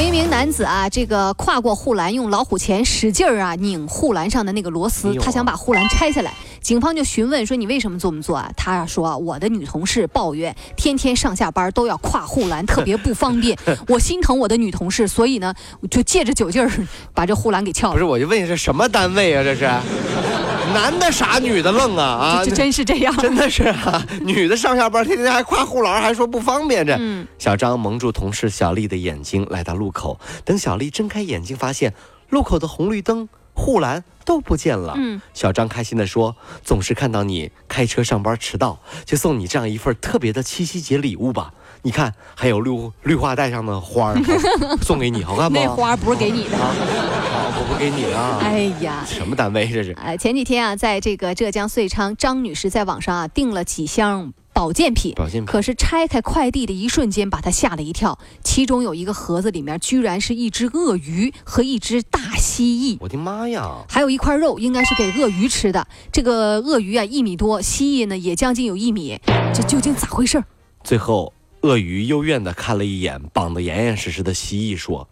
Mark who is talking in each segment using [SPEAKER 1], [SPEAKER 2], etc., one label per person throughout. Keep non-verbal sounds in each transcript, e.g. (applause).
[SPEAKER 1] 有一名男子啊，这个跨过护栏，用老虎钳使劲儿啊拧护栏上的那个螺丝，他想把护栏拆下来。警方就询问说：“你为什么这么做啊？”他说：“我的女同事抱怨，天天上下班都要跨护栏，特别不方便。(laughs) 我心疼我的女同事，所以呢，就借着酒劲儿把这护栏给撬了。”
[SPEAKER 2] 不是，我就问一下，什么单位啊？这是男的傻，女的愣啊啊！
[SPEAKER 1] 这真是这样，(laughs)
[SPEAKER 2] 真的是啊！女的上下班天天还夸护栏，还说不方便。这小张蒙住同事小丽的眼睛，来到路口，等小丽睁开眼睛，发现路口的红绿灯。护栏都不见了。嗯，小张开心地说：“总是看到你开车上班迟到，就送你这样一份特别的七夕节礼物吧。你看，还有绿绿化带上的花儿，(laughs) 送给你，好看吗？
[SPEAKER 1] 那花不是给你的，好，
[SPEAKER 2] 我不给你了。哎呀，什么单位这是？
[SPEAKER 1] 哎，前几天啊，在这个浙江遂昌，张女士在网上啊订了几箱。”保健品，
[SPEAKER 2] 保健品。
[SPEAKER 1] 可是拆开快递的一瞬间，把她吓了一跳。其中有一个盒子里面，居然是一只鳄鱼和一只大蜥蜴。
[SPEAKER 2] 我的妈呀！
[SPEAKER 1] 还有一块肉，应该是给鳄鱼吃的。这个鳄鱼啊，一米多，蜥蜴呢也将近有一米。这究竟咋回事？
[SPEAKER 2] 最后，鳄鱼幽怨地看了一眼绑得严严实实的蜥蜴，说：“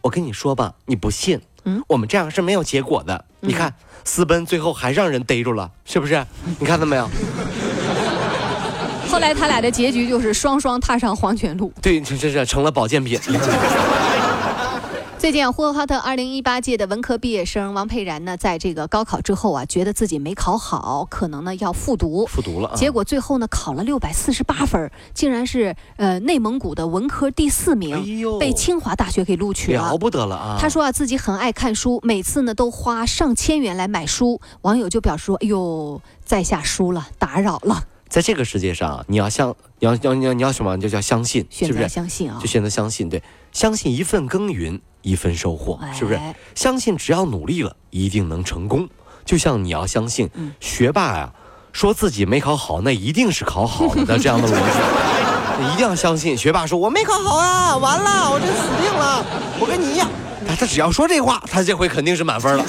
[SPEAKER 2] 我跟你说吧，你不信，嗯，我们这样是没有结果的。你看，私奔最后还让人逮住了，是不是？你看到没有？” (laughs)
[SPEAKER 1] 后来他俩的结局就是双双踏上黄泉路。
[SPEAKER 2] 对，这这成了保健品。
[SPEAKER 1] 最近啊，呼和浩特2018届的文科毕业生王佩然呢，在这个高考之后啊，觉得自己没考好，可能呢要复读。
[SPEAKER 2] 复读了。
[SPEAKER 1] 结果最后呢，考了648分，竟然是呃内蒙古的文科第四名，被清华大学给录取了。
[SPEAKER 2] 了不得了啊！
[SPEAKER 1] 他说啊，自己很爱看书，每次呢都花上千元来买书。网友就表示说：“哎呦，在下输了，打扰了。”
[SPEAKER 2] 在这个世界上，你要相，你要要你要你要什么？就叫相信，是不是？
[SPEAKER 1] 相信啊，
[SPEAKER 2] 就选择相信，对，相信一份耕耘一份收获，是不是？相信只要努力了，一定能成功。就像你要相信，学霸呀，说自己没考好，那一定是考好的这样的逻辑，你 (laughs) 一定要相信。学霸说我没考好啊，完了，我这死定了，我跟你一样。他他只要说这话，他这回肯定是满分了。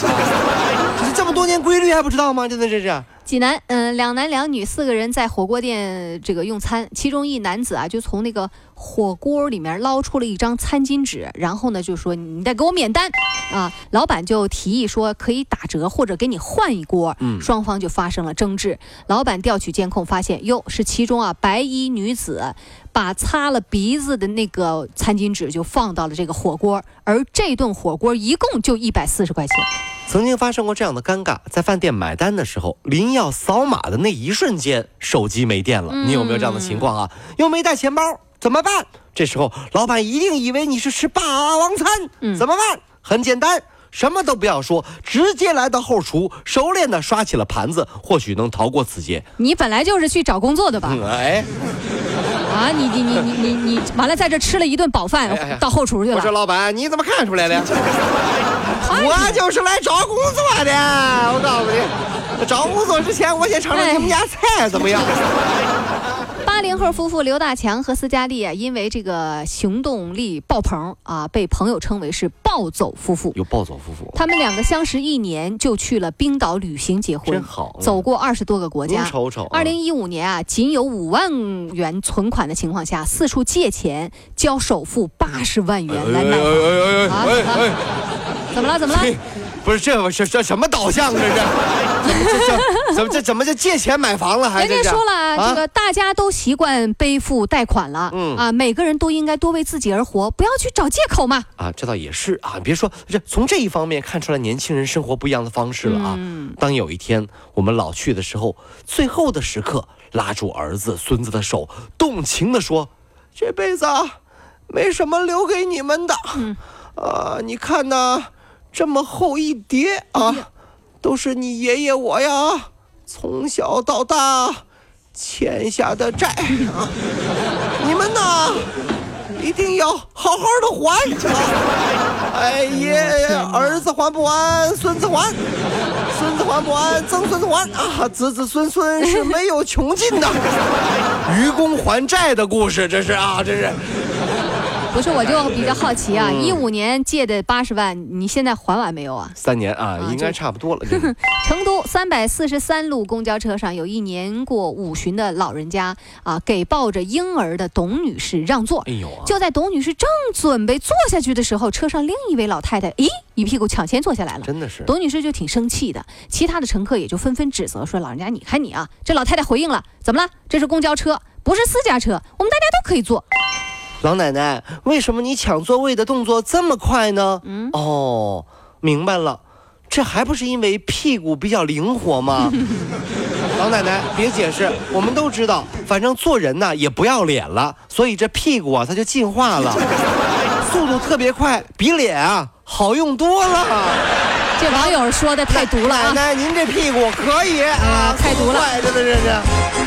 [SPEAKER 2] (laughs) 这么多年规律还不知道吗？真的这是。
[SPEAKER 1] 济南，嗯，两男两女四个人在火锅店这个用餐，其中一男子啊，就从那个火锅里面捞出了一张餐巾纸，然后呢就说你得给我免单啊。老板就提议说可以打折或者给你换一锅，嗯，双方就发生了争执。老板调取监控发现，哟，是其中啊白衣女子把擦了鼻子的那个餐巾纸就放到了这个火锅，而这顿火锅一共就一百四十块钱。
[SPEAKER 2] 曾经发生过这样的尴尬，在饭店买单的时候，临要扫码的那一瞬间，手机没电了。你有没有这样的情况啊？又没带钱包，怎么办？这时候老板一定以为你是吃霸王餐，怎么办？很简单，什么都不要说，直接来到后厨，熟练的刷起了盘子，或许能逃过此劫。
[SPEAKER 1] 你本来就是去找工作的吧？哎。啊，你你你你你你完了，在这吃了一顿饱饭，到后厨去了。
[SPEAKER 2] 我说老板，你怎么看出来的？(laughs) 我就是来找工作的。我告诉你，找工作之前，我先尝尝你们家菜怎么样。
[SPEAKER 1] 八零后夫妇刘大强和斯嘉丽啊，因为这个行动力爆棚啊，被朋友称为是“暴走夫妇”。
[SPEAKER 2] 有暴走夫妇。
[SPEAKER 1] 他们两个相识一年就去了冰岛旅行结婚，
[SPEAKER 2] 真好。
[SPEAKER 1] 走过二十多个国家。
[SPEAKER 2] 瞅瞅。
[SPEAKER 1] 二零一五年啊，仅有五万元存款的情况下，四处借钱交首付八十万元来买房。啊！怎么了？怎么了？
[SPEAKER 2] 不是这这这什么导向？这是？这怎么这怎么就借钱买房了？还
[SPEAKER 1] 人家说了，这个大家都习惯背负贷款了，嗯啊，每个人都应该多为自己而活，不要去找借口嘛。
[SPEAKER 2] 啊，这倒也是啊。别说这，从这一方面看出来年轻人生活不一样的方式了啊。当有一天我们老去的时候，最后的时刻，拉住儿子孙子的手，动情的说：“这辈子没什么留给你们的，啊，你看呐。”这么厚一叠啊，都是你爷爷我呀，从小到大欠下的债啊！你们呐，一定要好好的还啊！哎，爷，儿子还不完，孙子还，孙子还。不完，曾孙子还啊，子子孙孙是没有穷尽的。(laughs) 愚公还债的故事，这是啊，这是。
[SPEAKER 1] 不是，我就 (laughs) 比较好奇啊，一五年借的八十万，你现在还完没有啊？
[SPEAKER 2] 三年啊，应该差不多了。(laughs)
[SPEAKER 1] 成都三百四十三路公交车上，有一年过五旬的老人家啊，给抱着婴儿的董女士让座。哎呦！就在董女士正准备坐下去的时候，车上另一位老太太，咦，一屁股抢先坐下来了。
[SPEAKER 2] 真的是。
[SPEAKER 1] 董女士就挺生气的，其他的乘客也就纷纷指责说：“老人家，你看你啊！”这老太太回应了：“怎么了？这是公交车，不是私家车，我们大家都可以坐。”
[SPEAKER 2] 老奶奶，为什么你抢座位的动作这么快呢？嗯，哦，明白了，这还不是因为屁股比较灵活吗？(laughs) 老奶奶，别解释，我们都知道，反正做人呢也不要脸了，所以这屁股啊它就进化了，(laughs) 速度特别快，比脸啊好用多了。
[SPEAKER 1] 这网友说的太毒了
[SPEAKER 2] 啊！奶奶，您这屁股可以啊，
[SPEAKER 1] 太毒了，
[SPEAKER 2] 真的这是。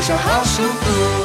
[SPEAKER 3] 好舒服。